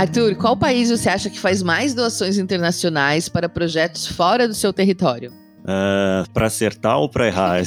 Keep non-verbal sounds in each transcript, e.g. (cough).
Arthur, qual país você acha que faz mais doações internacionais para projetos fora do seu território? Uh, para acertar ou para errar?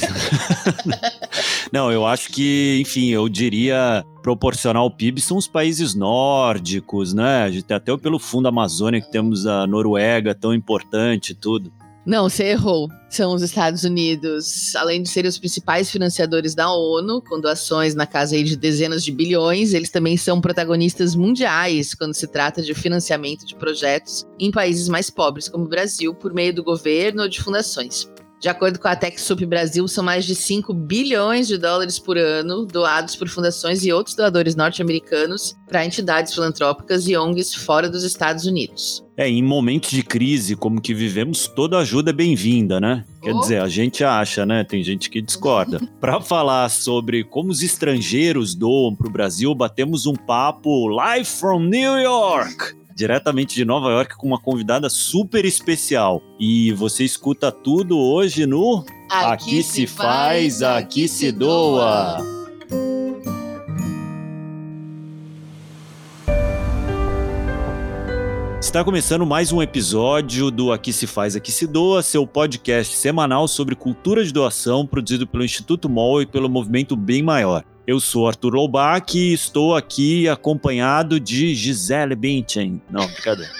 (laughs) Não, eu acho que, enfim, eu diria proporcional ao PIB são os países nórdicos, né? A gente tem até pelo Fundo Amazônia que temos a Noruega tão importante e tudo. Não, você errou. São os Estados Unidos, além de serem os principais financiadores da ONU, com doações na casa de dezenas de bilhões, eles também são protagonistas mundiais quando se trata de financiamento de projetos em países mais pobres, como o Brasil, por meio do governo ou de fundações. De acordo com a TechSoup Brasil, são mais de 5 bilhões de dólares por ano doados por fundações e outros doadores norte-americanos para entidades filantrópicas e ONGs fora dos Estados Unidos. É, em momentos de crise como que vivemos, toda ajuda é bem-vinda, né? Quer oh. dizer, a gente acha, né? Tem gente que discorda. (laughs) Para falar sobre como os estrangeiros doam para o Brasil, batemos um papo live from New York diretamente de Nova York com uma convidada super especial. E você escuta tudo hoje no Aqui, aqui se faz, aqui se doa. Está começando mais um episódio do Aqui se faz, aqui se doa, seu podcast semanal sobre cultura de doação, produzido pelo Instituto MOL e pelo Movimento Bem Maior. Eu sou Arthur Loubach e estou aqui acompanhado de Gisele Bündchen. Não, brincadeira.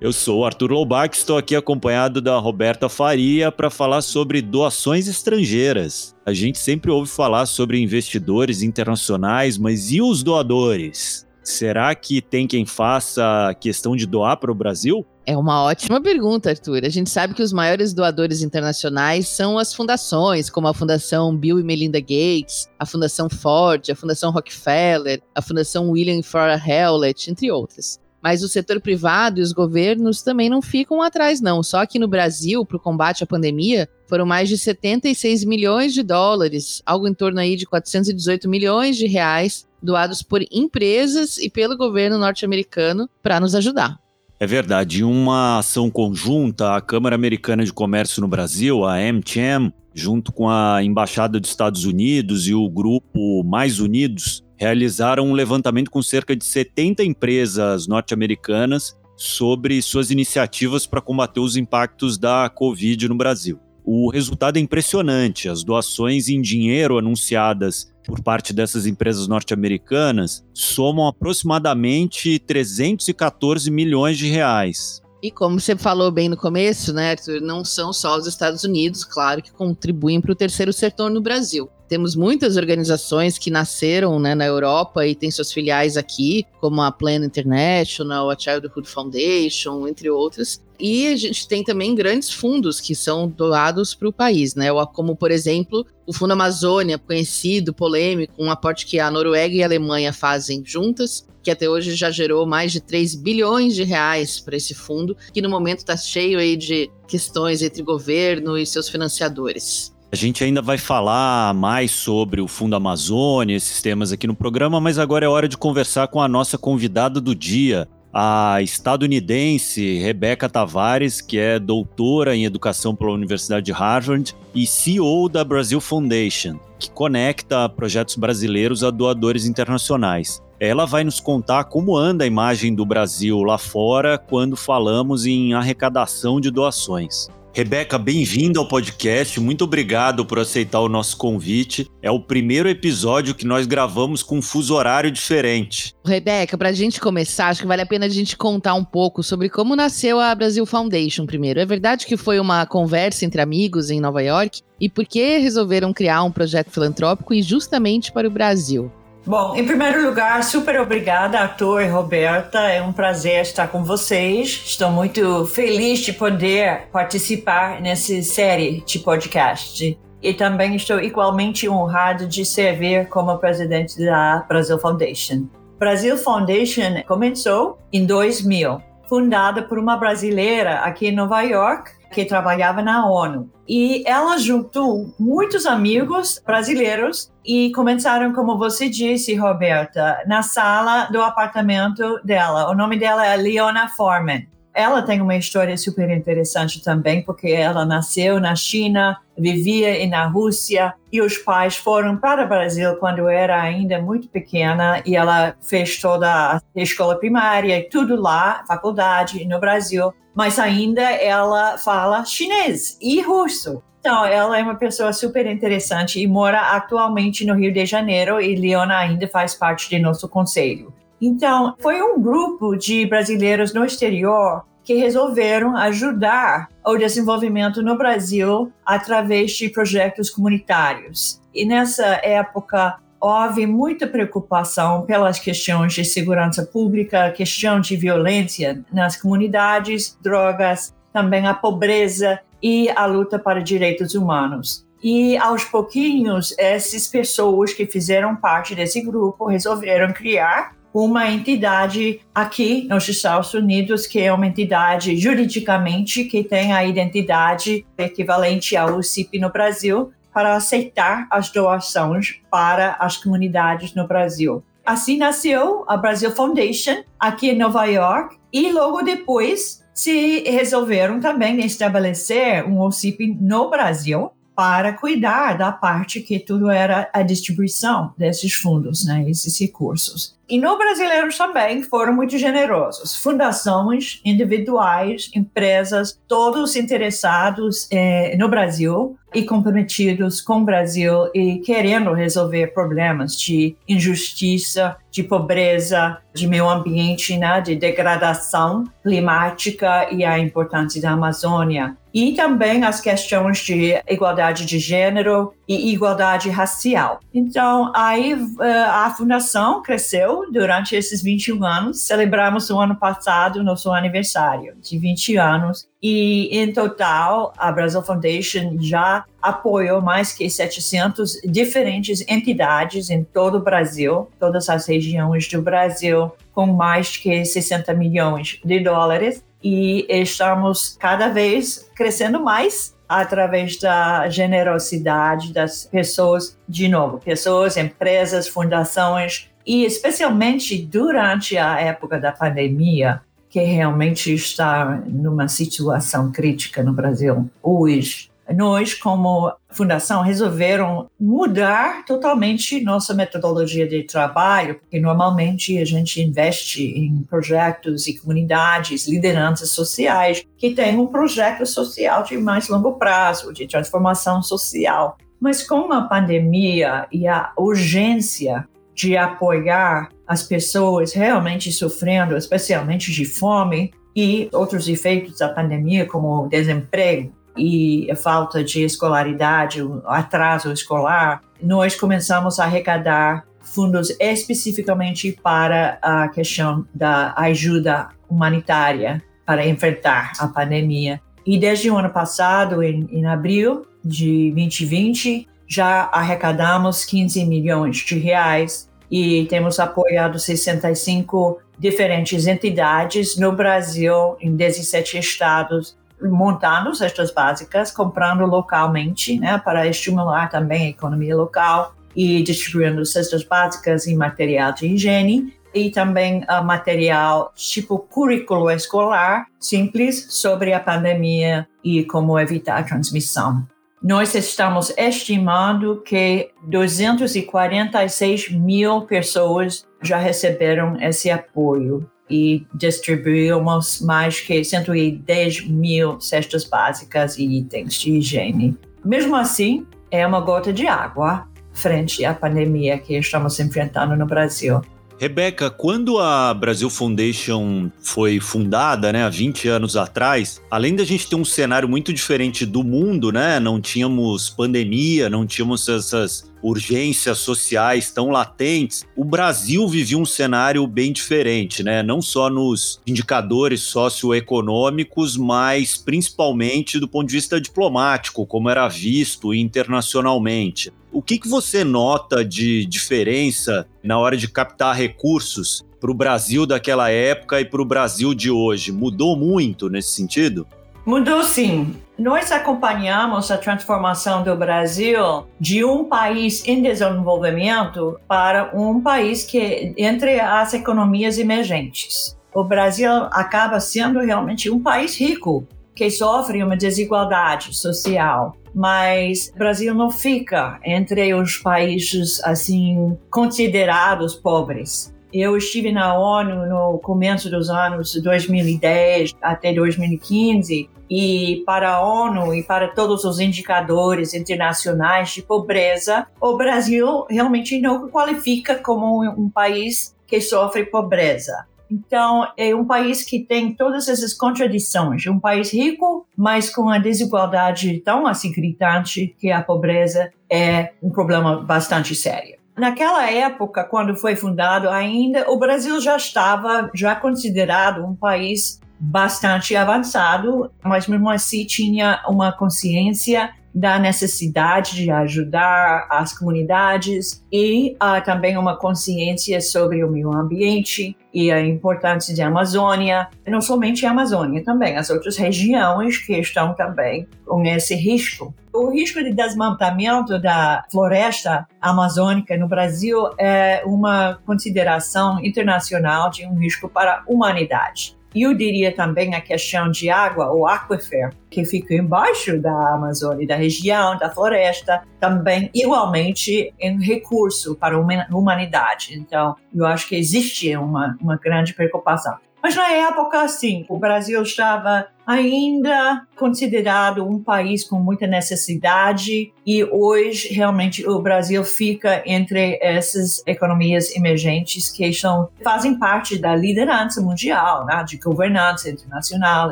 Eu sou Arthur Loubach, estou aqui acompanhado da Roberta Faria para falar sobre doações estrangeiras. A gente sempre ouve falar sobre investidores internacionais, mas e os doadores? Será que tem quem faça questão de doar para o Brasil? É uma ótima pergunta, Arthur. A gente sabe que os maiores doadores internacionais são as fundações, como a Fundação Bill e Melinda Gates, a Fundação Ford, a Fundação Rockefeller, a Fundação William Flora Hewlett, entre outras. Mas o setor privado e os governos também não ficam atrás, não. Só que no Brasil, para o combate à pandemia, foram mais de 76 milhões de dólares, algo em torno aí de 418 milhões de reais, doados por empresas e pelo governo norte-americano para nos ajudar. É verdade. Em uma ação conjunta, a Câmara Americana de Comércio no Brasil, a AmCham, junto com a Embaixada dos Estados Unidos e o grupo Mais Unidos, realizaram um levantamento com cerca de 70 empresas norte-americanas sobre suas iniciativas para combater os impactos da Covid no Brasil. O resultado é impressionante. As doações em dinheiro anunciadas por parte dessas empresas norte-americanas somam aproximadamente 314 milhões de reais. E como você falou bem no começo, né, Arthur, não são só os Estados Unidos, claro, que contribuem para o terceiro setor no Brasil. Temos muitas organizações que nasceram né, na Europa e têm suas filiais aqui, como a Plan International, a Childhood Foundation, entre outras, e a gente tem também grandes fundos que são doados para o país, né? Como, por exemplo, o Fundo Amazônia, conhecido, polêmico, um aporte que a Noruega e a Alemanha fazem juntas, que até hoje já gerou mais de 3 bilhões de reais para esse fundo, que no momento está cheio aí de questões entre governo e seus financiadores. A gente ainda vai falar mais sobre o Fundo Amazônia, esses temas aqui no programa, mas agora é hora de conversar com a nossa convidada do dia, a estadunidense Rebecca Tavares, que é doutora em educação pela Universidade de Harvard e CEO da Brasil Foundation, que conecta projetos brasileiros a doadores internacionais. Ela vai nos contar como anda a imagem do Brasil lá fora quando falamos em arrecadação de doações. Rebeca, bem-vinda ao podcast. Muito obrigado por aceitar o nosso convite. É o primeiro episódio que nós gravamos com um fuso horário diferente. Rebeca, para a gente começar, acho que vale a pena a gente contar um pouco sobre como nasceu a Brasil Foundation primeiro. É verdade que foi uma conversa entre amigos em Nova York? E por que resolveram criar um projeto filantrópico e justamente para o Brasil? Bom, em primeiro lugar, super obrigada, Arthur e Roberta. É um prazer estar com vocês. Estou muito feliz de poder participar nessa série de podcast. E também estou igualmente honrado de servir como presidente da Brasil Foundation. Brasil Foundation começou em 2000, fundada por uma brasileira aqui em Nova York, que trabalhava na ONU. E ela juntou muitos amigos brasileiros e começaram, como você disse, Roberta, na sala do apartamento dela. O nome dela é Leona Foreman. Ela tem uma história super interessante também, porque ela nasceu na China, vivia na Rússia e os pais foram para o Brasil quando era ainda muito pequena e ela fez toda a escola primária e tudo lá, faculdade no Brasil, mas ainda ela fala chinês e russo. Então, ela é uma pessoa super interessante e mora atualmente no Rio de Janeiro e Leona ainda faz parte de nosso conselho. Então, foi um grupo de brasileiros no exterior que resolveram ajudar o desenvolvimento no Brasil através de projetos comunitários. E nessa época, houve muita preocupação pelas questões de segurança pública, questão de violência nas comunidades, drogas, também a pobreza e a luta para direitos humanos. E aos pouquinhos, essas pessoas que fizeram parte desse grupo resolveram criar uma entidade aqui nos Estados Unidos, que é uma entidade juridicamente que tem a identidade equivalente ao UCIP no Brasil, para aceitar as doações para as comunidades no Brasil. Assim nasceu a Brasil Foundation aqui em Nova York e logo depois se resolveram também estabelecer um OCIP no Brasil para cuidar da parte que tudo era a distribuição desses fundos, né, esses recursos. E no brasileiro também foram muito generosos. Fundações individuais, empresas, todos interessados eh, no Brasil e comprometidos com o Brasil e querendo resolver problemas de injustiça, de pobreza, de meio ambiente, né, de degradação climática e a importância da Amazônia. E também as questões de igualdade de gênero e igualdade racial. Então, aí eh, a fundação cresceu durante esses 21 anos. Celebramos o ano passado nosso aniversário de 20 anos e, em total, a Brazil Foundation já apoiou mais que 700 diferentes entidades em todo o Brasil, todas as regiões do Brasil, com mais que 60 milhões de dólares. E estamos cada vez crescendo mais através da generosidade das pessoas, de novo, pessoas, empresas, fundações, e especialmente durante a época da pandemia, que realmente está numa situação crítica no Brasil hoje. Nós, como fundação, resolveram mudar totalmente nossa metodologia de trabalho, porque normalmente a gente investe em projetos e comunidades, lideranças sociais que têm um projeto social de mais longo prazo, de transformação social. Mas com a pandemia e a urgência de apoiar as pessoas realmente sofrendo, especialmente de fome e outros efeitos da pandemia, como desemprego e a falta de escolaridade, o atraso escolar, nós começamos a arrecadar fundos especificamente para a questão da ajuda humanitária para enfrentar a pandemia. E desde o ano passado, em, em abril de 2020, já arrecadamos 15 milhões de reais e temos apoiado 65 diferentes entidades no Brasil, em 17 estados, montando cestas básicas, comprando localmente, né, para estimular também a economia local e distribuindo cestas básicas e material de higiene e também uh, material tipo currículo escolar simples sobre a pandemia e como evitar a transmissão. Nós estamos estimando que 246 mil pessoas já receberam esse apoio e distribuímos mais que 110 mil cestas básicas e itens de higiene. Mesmo assim, é uma gota de água frente à pandemia que estamos enfrentando no Brasil. Rebeca, quando a Brasil Foundation foi fundada, né, há 20 anos atrás, além da gente ter um cenário muito diferente do mundo, né, não tínhamos pandemia, não tínhamos essas urgências sociais tão latentes, o Brasil vivia um cenário bem diferente, né? Não só nos indicadores socioeconômicos, mas principalmente do ponto de vista diplomático, como era visto internacionalmente. O que, que você nota de diferença na hora de captar recursos para o Brasil daquela época e para o Brasil de hoje? Mudou muito nesse sentido? Mudou sim. Nós acompanhamos a transformação do Brasil de um país em desenvolvimento para um país que entre as economias emergentes. o Brasil acaba sendo realmente um país rico que sofre uma desigualdade social. Mas o Brasil não fica entre os países assim considerados pobres. Eu estive na ONU no começo dos anos 2010 até 2015 e para a ONU e para todos os indicadores internacionais de pobreza, o Brasil realmente não qualifica como um país que sofre pobreza. Então, é um país que tem todas essas contradições. Um país rico, mas com a desigualdade tão assim gritante que a pobreza é um problema bastante sério. Naquela época, quando foi fundado, ainda o Brasil já estava já considerado um país bastante avançado, mas mesmo assim tinha uma consciência da necessidade de ajudar as comunidades e uh, também uma consciência sobre o meio ambiente e a importância da Amazônia, não somente a Amazônia, também as outras regiões que estão também com esse risco. O risco de desmatamento da floresta amazônica no Brasil é uma consideração internacional de um risco para a humanidade. Eu diria também a questão de água, o aquífero, que fica embaixo da Amazônia, da região, da floresta, também igualmente um recurso para a humanidade. Então, eu acho que existe uma, uma grande preocupação. Mas na época, assim, o Brasil estava ainda considerado um país com muita necessidade e hoje realmente o Brasil fica entre essas economias emergentes que são, fazem parte da liderança mundial, né, de governança internacional,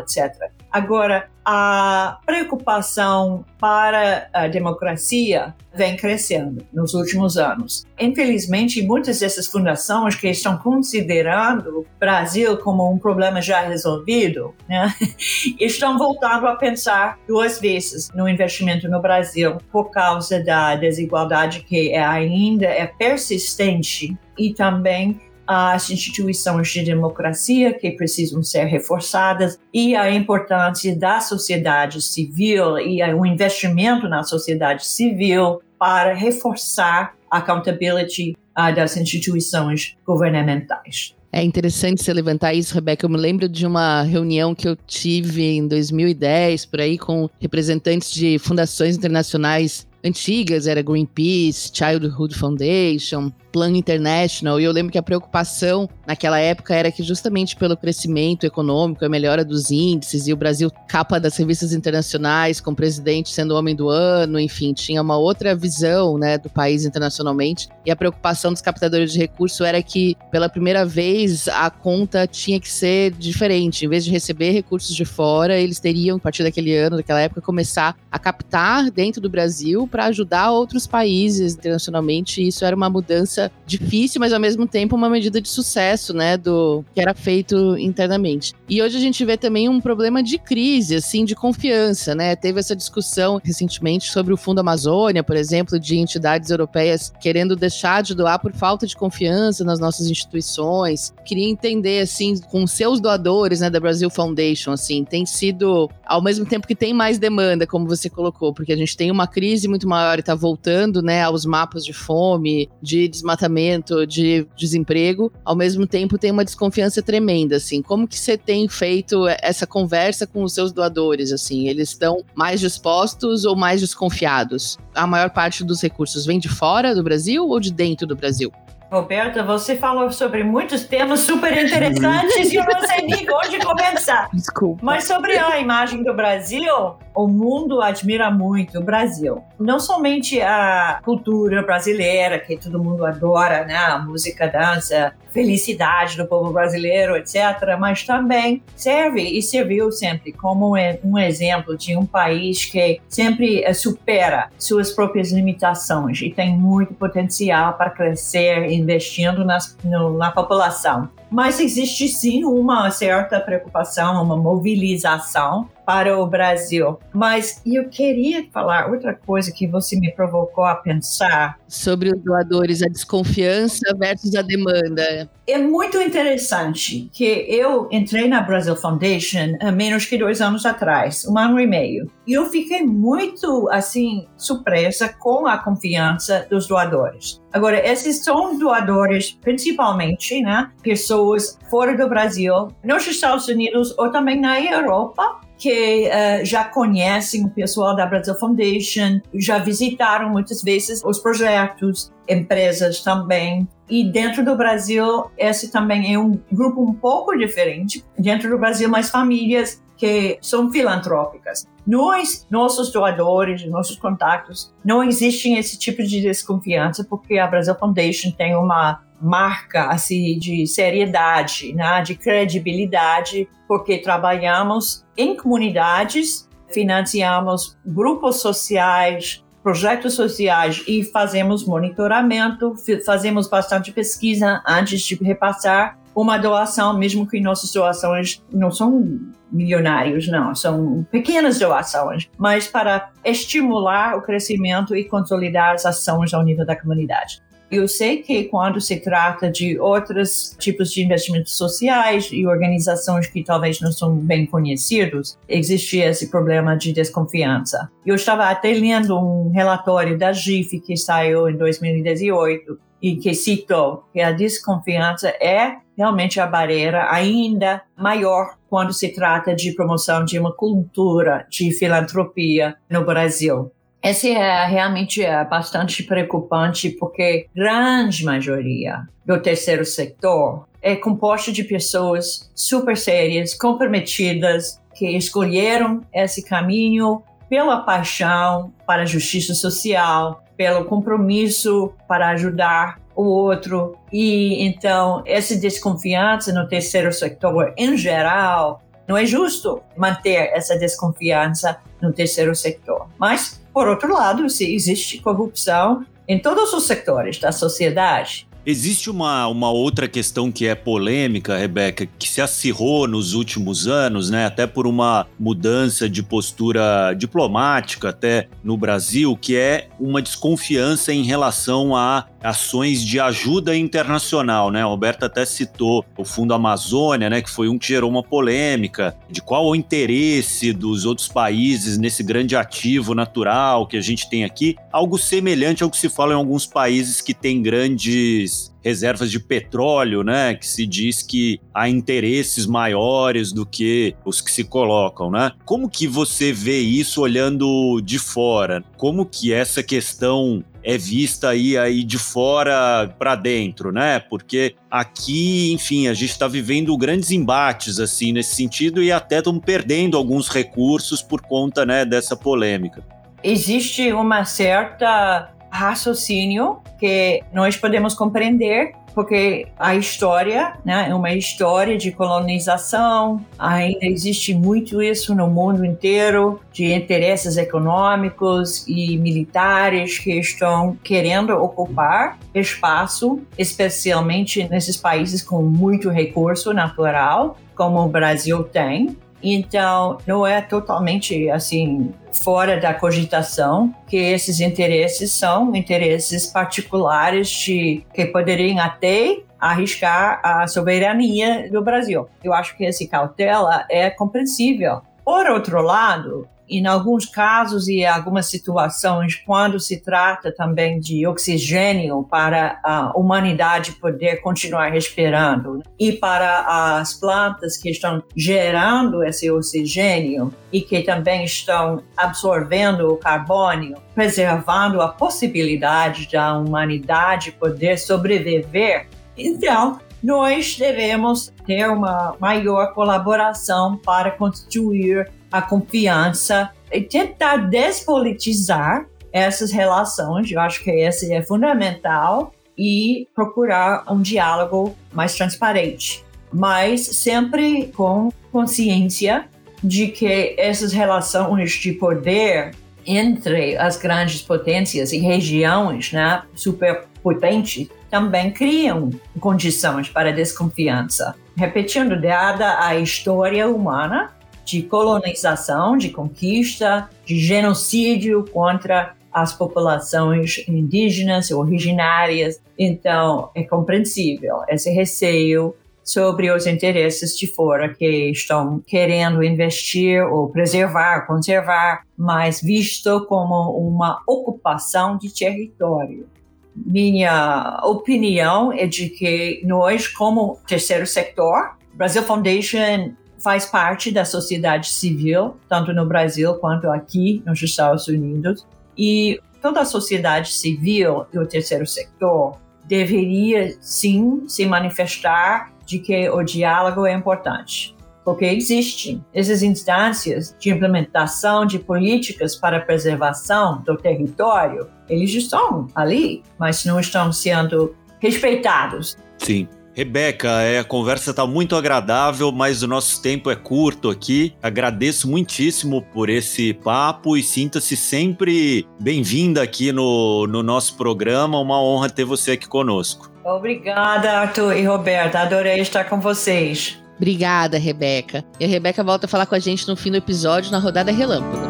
etc. Agora, a preocupação para a democracia vem crescendo nos últimos anos. Infelizmente, muitas dessas fundações que estão considerando o Brasil como um problema já resolvido, né, (laughs) estão voltando a pensar duas vezes no investimento no Brasil por causa da desigualdade que é ainda é persistente e também as instituições de democracia que precisam ser reforçadas e a importância da sociedade civil e o investimento na sociedade civil para reforçar a accountability uh, das instituições governamentais. É interessante você levantar isso, Rebeca. Eu me lembro de uma reunião que eu tive em 2010, por aí, com representantes de fundações internacionais antigas, era Greenpeace, Childhood Foundation, Plan International, e eu lembro que a preocupação naquela época era que justamente pelo crescimento econômico, a melhora dos índices, e o Brasil capa das revistas internacionais, com o presidente sendo o homem do ano, enfim, tinha uma outra visão, né, do país internacionalmente, e a preocupação dos captadores de recurso era que, pela primeira vez, a conta tinha que ser diferente, em vez de receber recursos de fora, eles teriam, a partir daquele ano, daquela época, começar a captar dentro do Brasil para ajudar outros países internacionalmente, e isso era uma mudança difícil, mas ao mesmo tempo uma medida de sucesso, né, do que era feito internamente. E hoje a gente vê também um problema de crise, assim, de confiança, né? Teve essa discussão recentemente sobre o Fundo Amazônia, por exemplo, de entidades europeias querendo deixar de doar por falta de confiança nas nossas instituições. Queria entender, assim, com seus doadores, né, da Brasil Foundation, assim, tem sido, ao mesmo tempo que tem mais demanda, como você colocou, porque a gente tem uma crise muito maior e tá voltando, né, aos mapas de fome, de desmatamento desmatamento, de desemprego, ao mesmo tempo tem uma desconfiança tremenda, assim. Como que você tem feito essa conversa com os seus doadores, assim? Eles estão mais dispostos ou mais desconfiados? A maior parte dos recursos vem de fora do Brasil ou de dentro do Brasil? Roberta, você falou sobre muitos temas super interessantes e eu não sei nem onde começar. Desculpa. Mas sobre a imagem do Brasil, o mundo admira muito o Brasil. Não somente a cultura brasileira, que todo mundo adora, né? A música, dança, felicidade do povo brasileiro, etc., mas também serve e serviu sempre como um exemplo de um país que sempre eh, supera suas próprias limitações e tem muito potencial para crescer investindo nas, no, na população. Mas existe sim uma certa preocupação, uma mobilização para o Brasil. Mas eu queria falar outra coisa que você me provocou a pensar. Sobre os doadores, a desconfiança versus a demanda. É muito interessante que eu entrei na Brasil Foundation há menos que dois anos atrás, um ano e meio. E eu fiquei muito, assim, surpresa com a confiança dos doadores. Agora, esses são doadores, principalmente, né, pessoas pessoas fora do Brasil, nos Estados Unidos ou também na Europa, que uh, já conhecem o pessoal da Brazil Foundation, já visitaram muitas vezes os projetos, empresas também. E dentro do Brasil, esse também é um grupo um pouco diferente. Dentro do Brasil, mais famílias que são filantrópicas. Nós, nossos doadores, nossos contatos, não existem esse tipo de desconfiança porque a Brazil Foundation tem uma marca assim de seriedade, né, de credibilidade, porque trabalhamos em comunidades, financiamos grupos sociais, projetos sociais e fazemos monitoramento, fazemos bastante pesquisa antes de repassar uma doação, mesmo que nossas doações não são milionários, não, são pequenas doações, mas para estimular o crescimento e consolidar as ações ao nível da comunidade. Eu sei que quando se trata de outros tipos de investimentos sociais e organizações que talvez não são bem conhecidos, existe esse problema de desconfiança. Eu estava até lendo um relatório da GIF que saiu em 2018 e que citou que a desconfiança é realmente a barreira ainda maior quando se trata de promoção de uma cultura de filantropia no Brasil. Esse é realmente é bastante preocupante porque grande maioria do terceiro setor é composto de pessoas super sérias, comprometidas, que escolheram esse caminho pela paixão para a justiça social, pelo compromisso para ajudar o outro. E então, essa desconfiança no terceiro setor em geral, não é justo manter essa desconfiança no terceiro setor. Mas, por outro lado, se existe corrupção em todos os setores da sociedade, Existe uma, uma outra questão que é polêmica, Rebeca, que se acirrou nos últimos anos, né, até por uma mudança de postura diplomática até no Brasil, que é uma desconfiança em relação a ações de ajuda internacional, né? A Roberta até citou o Fundo Amazônia, né, que foi um que gerou uma polêmica de qual o interesse dos outros países nesse grande ativo natural que a gente tem aqui, algo semelhante ao que se fala em alguns países que têm grandes reservas de petróleo, né? Que se diz que há interesses maiores do que os que se colocam, né? Como que você vê isso olhando de fora? Como que essa questão é vista aí, aí de fora para dentro, né? Porque aqui, enfim, a gente está vivendo grandes embates assim nesse sentido e até estamos perdendo alguns recursos por conta né, dessa polêmica. Existe uma certa raciocínio que nós podemos compreender porque a história né, é uma história de colonização, ainda existe muito isso no mundo inteiro, de interesses econômicos e militares que estão querendo ocupar espaço, especialmente nesses países com muito recurso natural, como o Brasil tem. Então, não é totalmente assim fora da cogitação que esses interesses são interesses particulares de que poderiam até arriscar a soberania do Brasil. Eu acho que esse cautela é compreensível. Por outro lado, em alguns casos e algumas situações, quando se trata também de oxigênio para a humanidade poder continuar respirando e para as plantas que estão gerando esse oxigênio e que também estão absorvendo o carbono, preservando a possibilidade da humanidade poder sobreviver. Então, nós devemos ter uma maior colaboração para constituir a confiança e tentar despolitizar essas relações. Eu acho que esse é fundamental e procurar um diálogo mais transparente, mas sempre com consciência de que essas relações de poder entre as grandes potências e regiões né, superpotentes também criam condições para desconfiança. Repetindo, dada a história humana, de colonização, de conquista, de genocídio contra as populações indígenas originárias. Então, é compreensível esse receio sobre os interesses de fora que estão querendo investir ou preservar, conservar, mas visto como uma ocupação de território. minha opinião é de que nós, como terceiro setor, Brasil Foundation faz parte da sociedade civil, tanto no Brasil quanto aqui nos Estados Unidos. E toda a sociedade civil e o terceiro setor deveria sim se manifestar de que o diálogo é importante. Porque existem essas instâncias de implementação de políticas para preservação do território, eles estão ali, mas não estão sendo respeitados. Sim. Rebeca, é, a conversa está muito agradável, mas o nosso tempo é curto aqui. Agradeço muitíssimo por esse papo e sinta-se sempre bem-vinda aqui no, no nosso programa. Uma honra ter você aqui conosco. Obrigada, Arthur e Roberta. Adorei estar com vocês. Obrigada, Rebeca. E a Rebeca volta a falar com a gente no fim do episódio, na rodada relâmpago.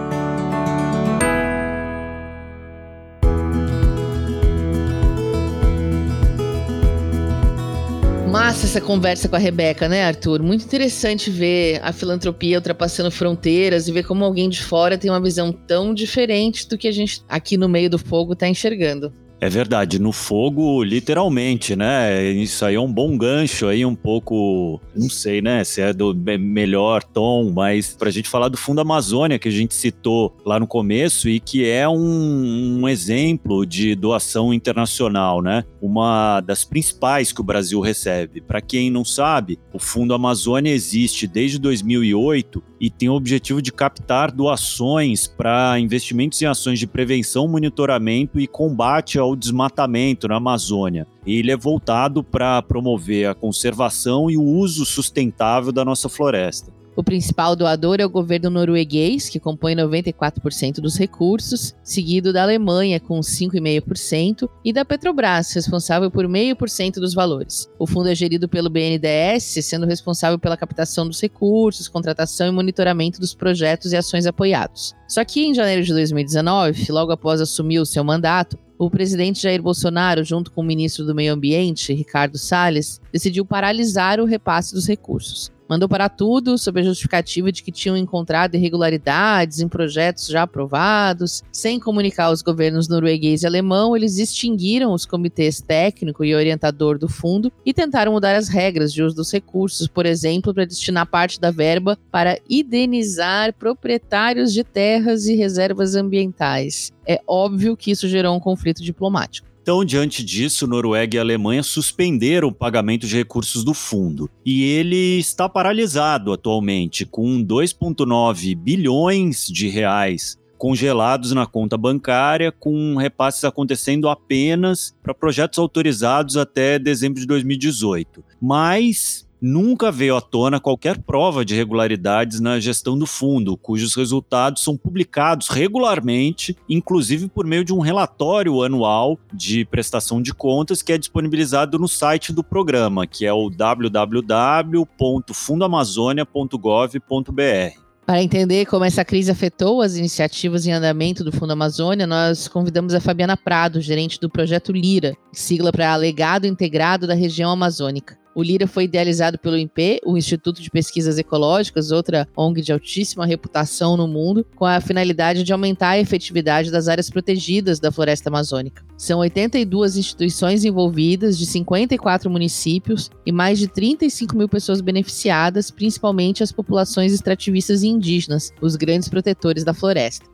Essa conversa com a Rebeca, né, Arthur? Muito interessante ver a filantropia ultrapassando fronteiras e ver como alguém de fora tem uma visão tão diferente do que a gente aqui no meio do fogo está enxergando. É verdade, no fogo, literalmente, né? Isso aí é um bom gancho aí, um pouco, não sei, né, se é do melhor tom, mas pra gente falar do Fundo Amazônia, que a gente citou lá no começo e que é um, um exemplo de doação internacional, né? Uma das principais que o Brasil recebe. Para quem não sabe, o Fundo Amazônia existe desde 2008 e tem o objetivo de captar doações para investimentos em ações de prevenção, monitoramento e combate ao desmatamento na Amazônia. Ele é voltado para promover a conservação e o uso sustentável da nossa floresta. O principal doador é o governo norueguês, que compõe 94% dos recursos, seguido da Alemanha, com 5,5%, e da Petrobras, responsável por 0,5% dos valores. O fundo é gerido pelo BNDES, sendo responsável pela captação dos recursos, contratação e monitoramento dos projetos e ações apoiados. Só que em janeiro de 2019, logo após assumir o seu mandato, o presidente Jair Bolsonaro, junto com o ministro do Meio Ambiente, Ricardo Salles, decidiu paralisar o repasse dos recursos mandou parar tudo sob a justificativa de que tinham encontrado irregularidades em projetos já aprovados. Sem comunicar aos governos norueguês e alemão, eles extinguiram os comitês técnico e orientador do fundo e tentaram mudar as regras de uso dos recursos, por exemplo, para destinar parte da verba para indenizar proprietários de terras e reservas ambientais. É óbvio que isso gerou um conflito diplomático. Então, diante disso, Noruega e Alemanha suspenderam o pagamento de recursos do fundo. E ele está paralisado atualmente, com 2,9 bilhões de reais congelados na conta bancária, com repasses acontecendo apenas para projetos autorizados até dezembro de 2018. Mas nunca veio à tona qualquer prova de irregularidades na gestão do fundo, cujos resultados são publicados regularmente, inclusive por meio de um relatório anual de prestação de contas que é disponibilizado no site do programa, que é o www.fundoamazônia.gov.br. Para entender como essa crise afetou as iniciativas em andamento do Fundo Amazônia, nós convidamos a Fabiana Prado, gerente do projeto Lira, sigla para Legado Integrado da Região Amazônica. O Lira foi idealizado pelo INPE, o Instituto de Pesquisas Ecológicas, outra ONG de altíssima reputação no mundo, com a finalidade de aumentar a efetividade das áreas protegidas da floresta amazônica. São 82 instituições envolvidas, de 54 municípios e mais de 35 mil pessoas beneficiadas, principalmente as populações extrativistas e indígenas, os grandes protetores da floresta.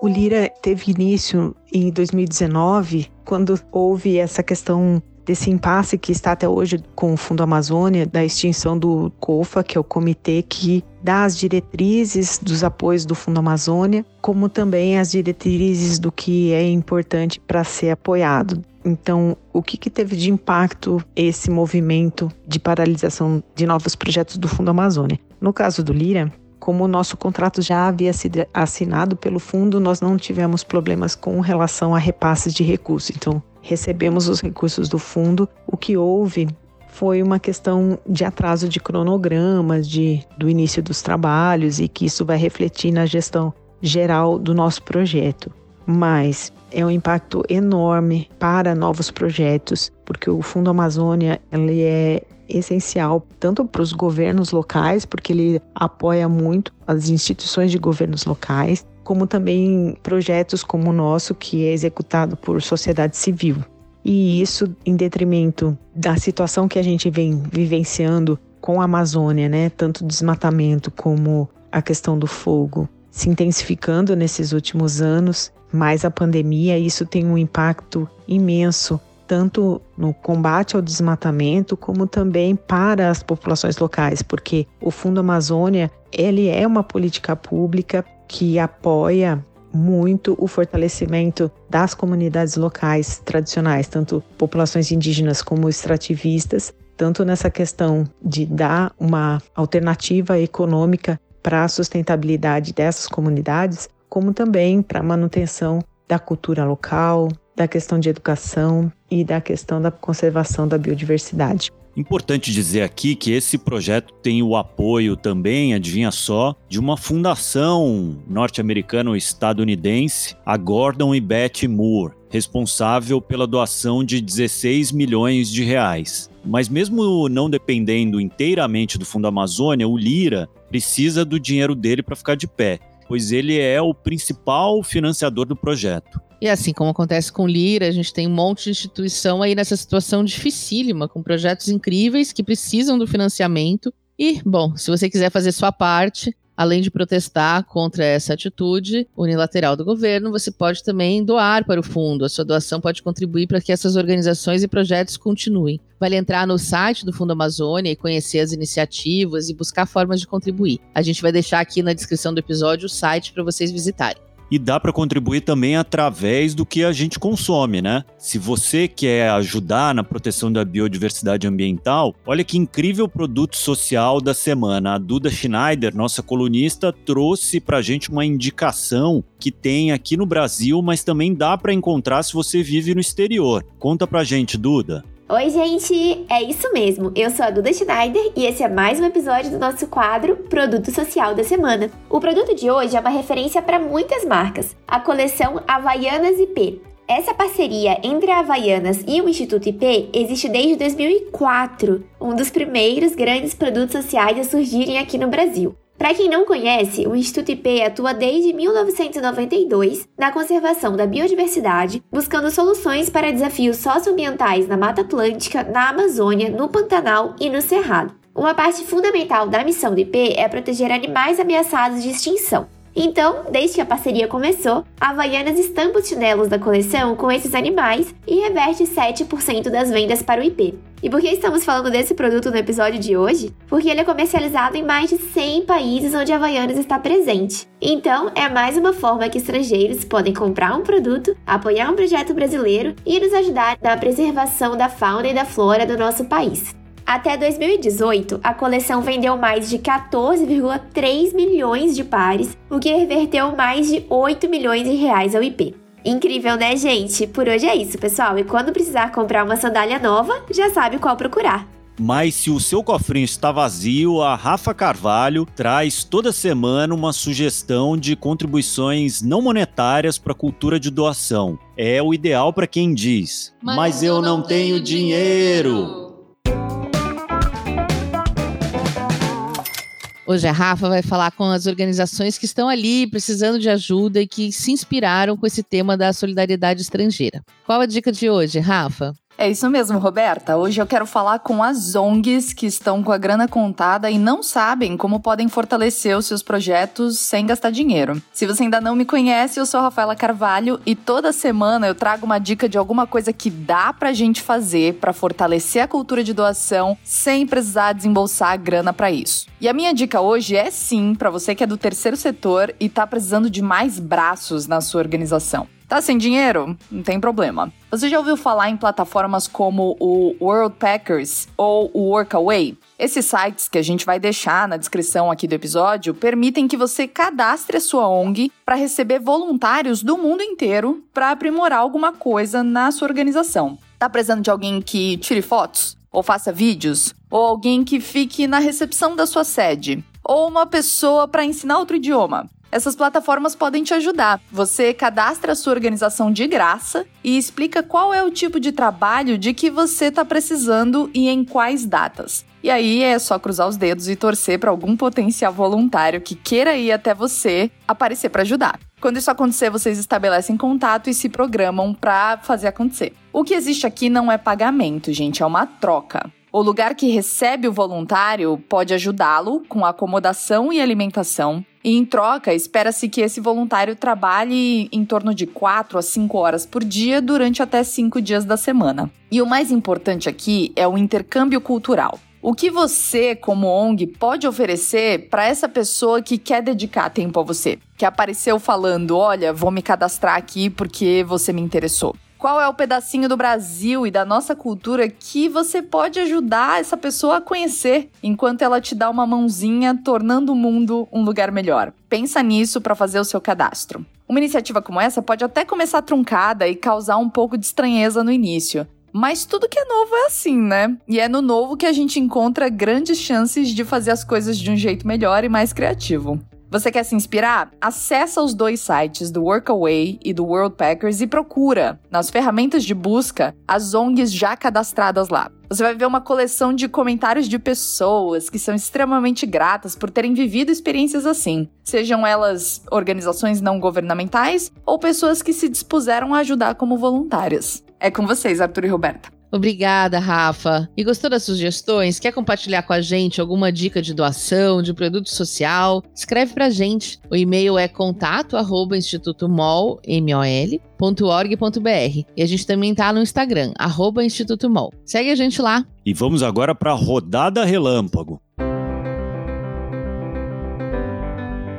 O Lira teve início em 2019, quando houve essa questão desse impasse que está até hoje com o Fundo Amazônia, da extinção do COFA, que é o comitê que dá as diretrizes dos apoios do Fundo Amazônia, como também as diretrizes do que é importante para ser apoiado. Então, o que, que, teve de impacto esse movimento de paralisação de novos projetos do Fundo Amazônia? No caso do Lira, como o nosso contrato já havia sido assinado pelo fundo, nós não tivemos problemas com relação a repasses de recursos. Então, recebemos os recursos do fundo. O que houve foi uma questão de atraso de cronogramas, de, do início dos trabalhos e que isso vai refletir na gestão geral do nosso projeto. Mas é um impacto enorme para novos projetos, porque o Fundo Amazônia ele é essencial tanto para os governos locais, porque ele apoia muito as instituições de governos locais, como também projetos como o nosso, que é executado por sociedade civil. E isso em detrimento da situação que a gente vem vivenciando com a Amazônia, né? Tanto desmatamento como a questão do fogo se intensificando nesses últimos anos, mais a pandemia, isso tem um impacto imenso tanto no combate ao desmatamento como também para as populações locais, porque o Fundo Amazônia, ele é uma política pública que apoia muito o fortalecimento das comunidades locais tradicionais, tanto populações indígenas como extrativistas, tanto nessa questão de dar uma alternativa econômica para a sustentabilidade dessas comunidades, como também para a manutenção da cultura local, da questão de educação e da questão da conservação da biodiversidade. Importante dizer aqui que esse projeto tem o apoio também, adivinha só, de uma fundação norte-americano-estadunidense, a Gordon e Betty Moore, responsável pela doação de 16 milhões de reais. Mas mesmo não dependendo inteiramente do Fundo Amazônia, o Lira precisa do dinheiro dele para ficar de pé, pois ele é o principal financiador do projeto. E assim como acontece com Lira, a gente tem um monte de instituição aí nessa situação dificílima, com projetos incríveis que precisam do financiamento. E, bom, se você quiser fazer sua parte, além de protestar contra essa atitude unilateral do governo, você pode também doar para o fundo. A sua doação pode contribuir para que essas organizações e projetos continuem. Vale entrar no site do Fundo Amazônia e conhecer as iniciativas e buscar formas de contribuir. A gente vai deixar aqui na descrição do episódio o site para vocês visitarem e dá para contribuir também através do que a gente consome, né? Se você quer ajudar na proteção da biodiversidade ambiental, olha que incrível produto social da semana. A Duda Schneider, nossa colunista, trouxe para a gente uma indicação que tem aqui no Brasil, mas também dá para encontrar se você vive no exterior. Conta pra gente, Duda. Oi, gente! É isso mesmo. Eu sou a Duda Schneider e esse é mais um episódio do nosso quadro Produto Social da Semana. O produto de hoje é uma referência para muitas marcas, a coleção Havaianas IP. Essa parceria entre a Havaianas e o Instituto IP existe desde 2004, um dos primeiros grandes produtos sociais a surgirem aqui no Brasil. Para quem não conhece, o Instituto IP atua desde 1992 na conservação da biodiversidade, buscando soluções para desafios socioambientais na Mata Atlântica, na Amazônia, no Pantanal e no Cerrado. Uma parte fundamental da missão do IP é proteger animais ameaçados de extinção. Então, desde que a parceria começou, a Havaianas estampa os chinelos da coleção com esses animais e reverte 7% das vendas para o IP. E por que estamos falando desse produto no episódio de hoje? Porque ele é comercializado em mais de 100 países onde a Havaianas está presente. Então, é mais uma forma que estrangeiros podem comprar um produto, apoiar um projeto brasileiro e nos ajudar na preservação da fauna e da flora do nosso país. Até 2018, a coleção vendeu mais de 14,3 milhões de pares, o que reverteu mais de 8 milhões de reais ao IP. Incrível, né, gente? Por hoje é isso, pessoal. E quando precisar comprar uma sandália nova, já sabe qual procurar. Mas se o seu cofrinho está vazio, a Rafa Carvalho traz toda semana uma sugestão de contribuições não monetárias para a cultura de doação. É o ideal para quem diz: Mas, Mas eu, não tenho dinheiro. dinheiro. Hoje a Rafa vai falar com as organizações que estão ali precisando de ajuda e que se inspiraram com esse tema da solidariedade estrangeira. Qual a dica de hoje, Rafa? É isso mesmo, Roberta. Hoje eu quero falar com as ONGs que estão com a grana contada e não sabem como podem fortalecer os seus projetos sem gastar dinheiro. Se você ainda não me conhece, eu sou a Rafaela Carvalho e toda semana eu trago uma dica de alguma coisa que dá pra gente fazer para fortalecer a cultura de doação sem precisar desembolsar a grana para isso. E a minha dica hoje é sim para você que é do terceiro setor e tá precisando de mais braços na sua organização. Tá sem dinheiro? Não tem problema. Você já ouviu falar em plataformas como o World Packers ou o Workaway? Esses sites que a gente vai deixar na descrição aqui do episódio permitem que você cadastre a sua ONG para receber voluntários do mundo inteiro para aprimorar alguma coisa na sua organização. Tá precisando de alguém que tire fotos? Ou faça vídeos? Ou alguém que fique na recepção da sua sede? Ou uma pessoa para ensinar outro idioma? Essas plataformas podem te ajudar. Você cadastra a sua organização de graça e explica qual é o tipo de trabalho de que você está precisando e em quais datas. E aí é só cruzar os dedos e torcer para algum potencial voluntário que queira ir até você aparecer para ajudar. Quando isso acontecer, vocês estabelecem contato e se programam para fazer acontecer. O que existe aqui não é pagamento, gente, é uma troca. O lugar que recebe o voluntário pode ajudá-lo com acomodação e alimentação. E em troca, espera-se que esse voluntário trabalhe em torno de 4 a 5 horas por dia durante até 5 dias da semana. E o mais importante aqui é o intercâmbio cultural. O que você, como ONG, pode oferecer para essa pessoa que quer dedicar tempo a você? Que apareceu falando: olha, vou me cadastrar aqui porque você me interessou. Qual é o pedacinho do Brasil e da nossa cultura que você pode ajudar essa pessoa a conhecer enquanto ela te dá uma mãozinha tornando o mundo um lugar melhor? Pensa nisso para fazer o seu cadastro. Uma iniciativa como essa pode até começar truncada e causar um pouco de estranheza no início. Mas tudo que é novo é assim, né? E é no novo que a gente encontra grandes chances de fazer as coisas de um jeito melhor e mais criativo. Você quer se inspirar? Acesse os dois sites do Workaway e do Worldpackers e procura, nas ferramentas de busca, as ONGs já cadastradas lá. Você vai ver uma coleção de comentários de pessoas que são extremamente gratas por terem vivido experiências assim, sejam elas organizações não governamentais ou pessoas que se dispuseram a ajudar como voluntárias. É com vocês, Arthur e Roberta. Obrigada, Rafa. E gostou das sugestões? Quer compartilhar com a gente alguma dica de doação, de produto social? Escreve pra gente. O e-mail é contato@institutomol.org.br. E a gente também tá no Instagram, arroba Instituto Mol. Segue a gente lá. E vamos agora para a rodada relâmpago.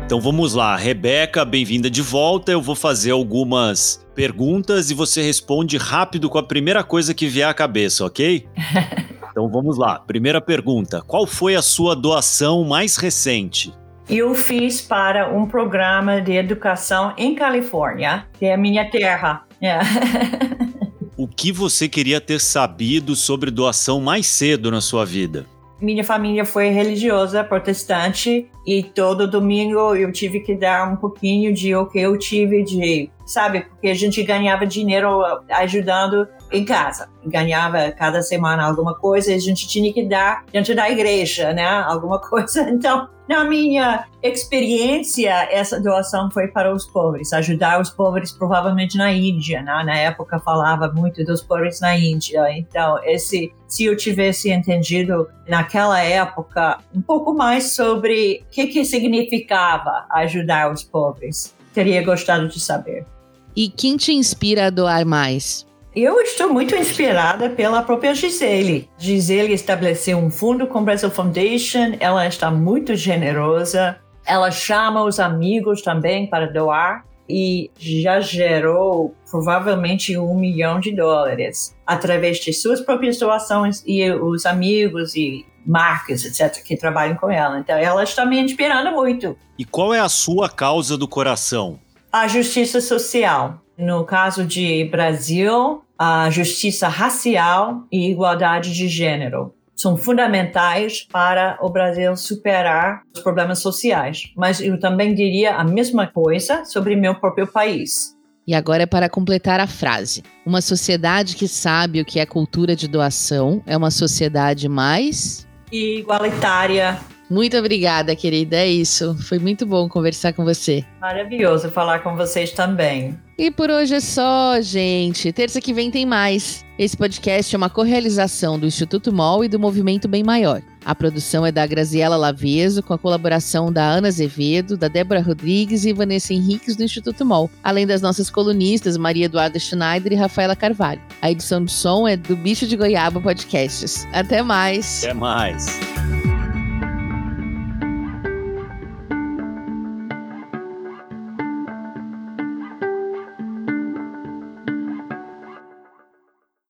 Então vamos lá, Rebeca, bem-vinda de volta. Eu vou fazer algumas perguntas e você responde rápido com a primeira coisa que vier à cabeça, ok? (laughs) então vamos lá. Primeira pergunta: Qual foi a sua doação mais recente? Eu fiz para um programa de educação em Califórnia, que é a minha terra. Yeah. (laughs) o que você queria ter sabido sobre doação mais cedo na sua vida? Minha família foi religiosa, protestante, e todo domingo eu tive que dar um pouquinho de o que eu tive de, sabe, porque a gente ganhava dinheiro ajudando em casa. Ganhava cada semana alguma coisa e a gente tinha que dar dentro da igreja, né? Alguma (laughs) coisa. Então, na minha experiência, essa doação foi para os pobres, ajudar os pobres provavelmente na Índia, né? Na época falava muito dos pobres na Índia. Então, esse se eu tivesse entendido naquela época um pouco mais sobre que, que significava ajudar os pobres, teria gostado de saber. E quem te inspira a doar mais? Eu estou muito inspirada pela própria Gisele. Gisele estabeleceu um fundo com Brazil Foundation, ela está muito generosa, ela chama os amigos também para doar e já gerou provavelmente um milhão de dólares através de suas próprias doações e os amigos e marcas, etc., que trabalham com ela. Então, ela está me inspirando muito. E qual é a sua causa do coração? A justiça social. No caso de Brasil, a justiça racial e igualdade de gênero são fundamentais para o Brasil superar os problemas sociais. Mas eu também diria a mesma coisa sobre meu próprio país. E agora é para completar a frase. Uma sociedade que sabe o que é cultura de doação é uma sociedade mais igualitária. Muito obrigada, querida. É isso. Foi muito bom conversar com você. Maravilhoso falar com vocês também. E por hoje é só, gente. Terça que vem tem mais. Esse podcast é uma correalização do Instituto MOL e do Movimento Bem Maior. A produção é da Graziela Laveso, com a colaboração da Ana Azevedo, da Débora Rodrigues e Vanessa Henriques do Instituto MOL, além das nossas colunistas Maria Eduarda Schneider e Rafaela Carvalho. A edição do som é do Bicho de Goiaba Podcasts. Até mais. Até mais.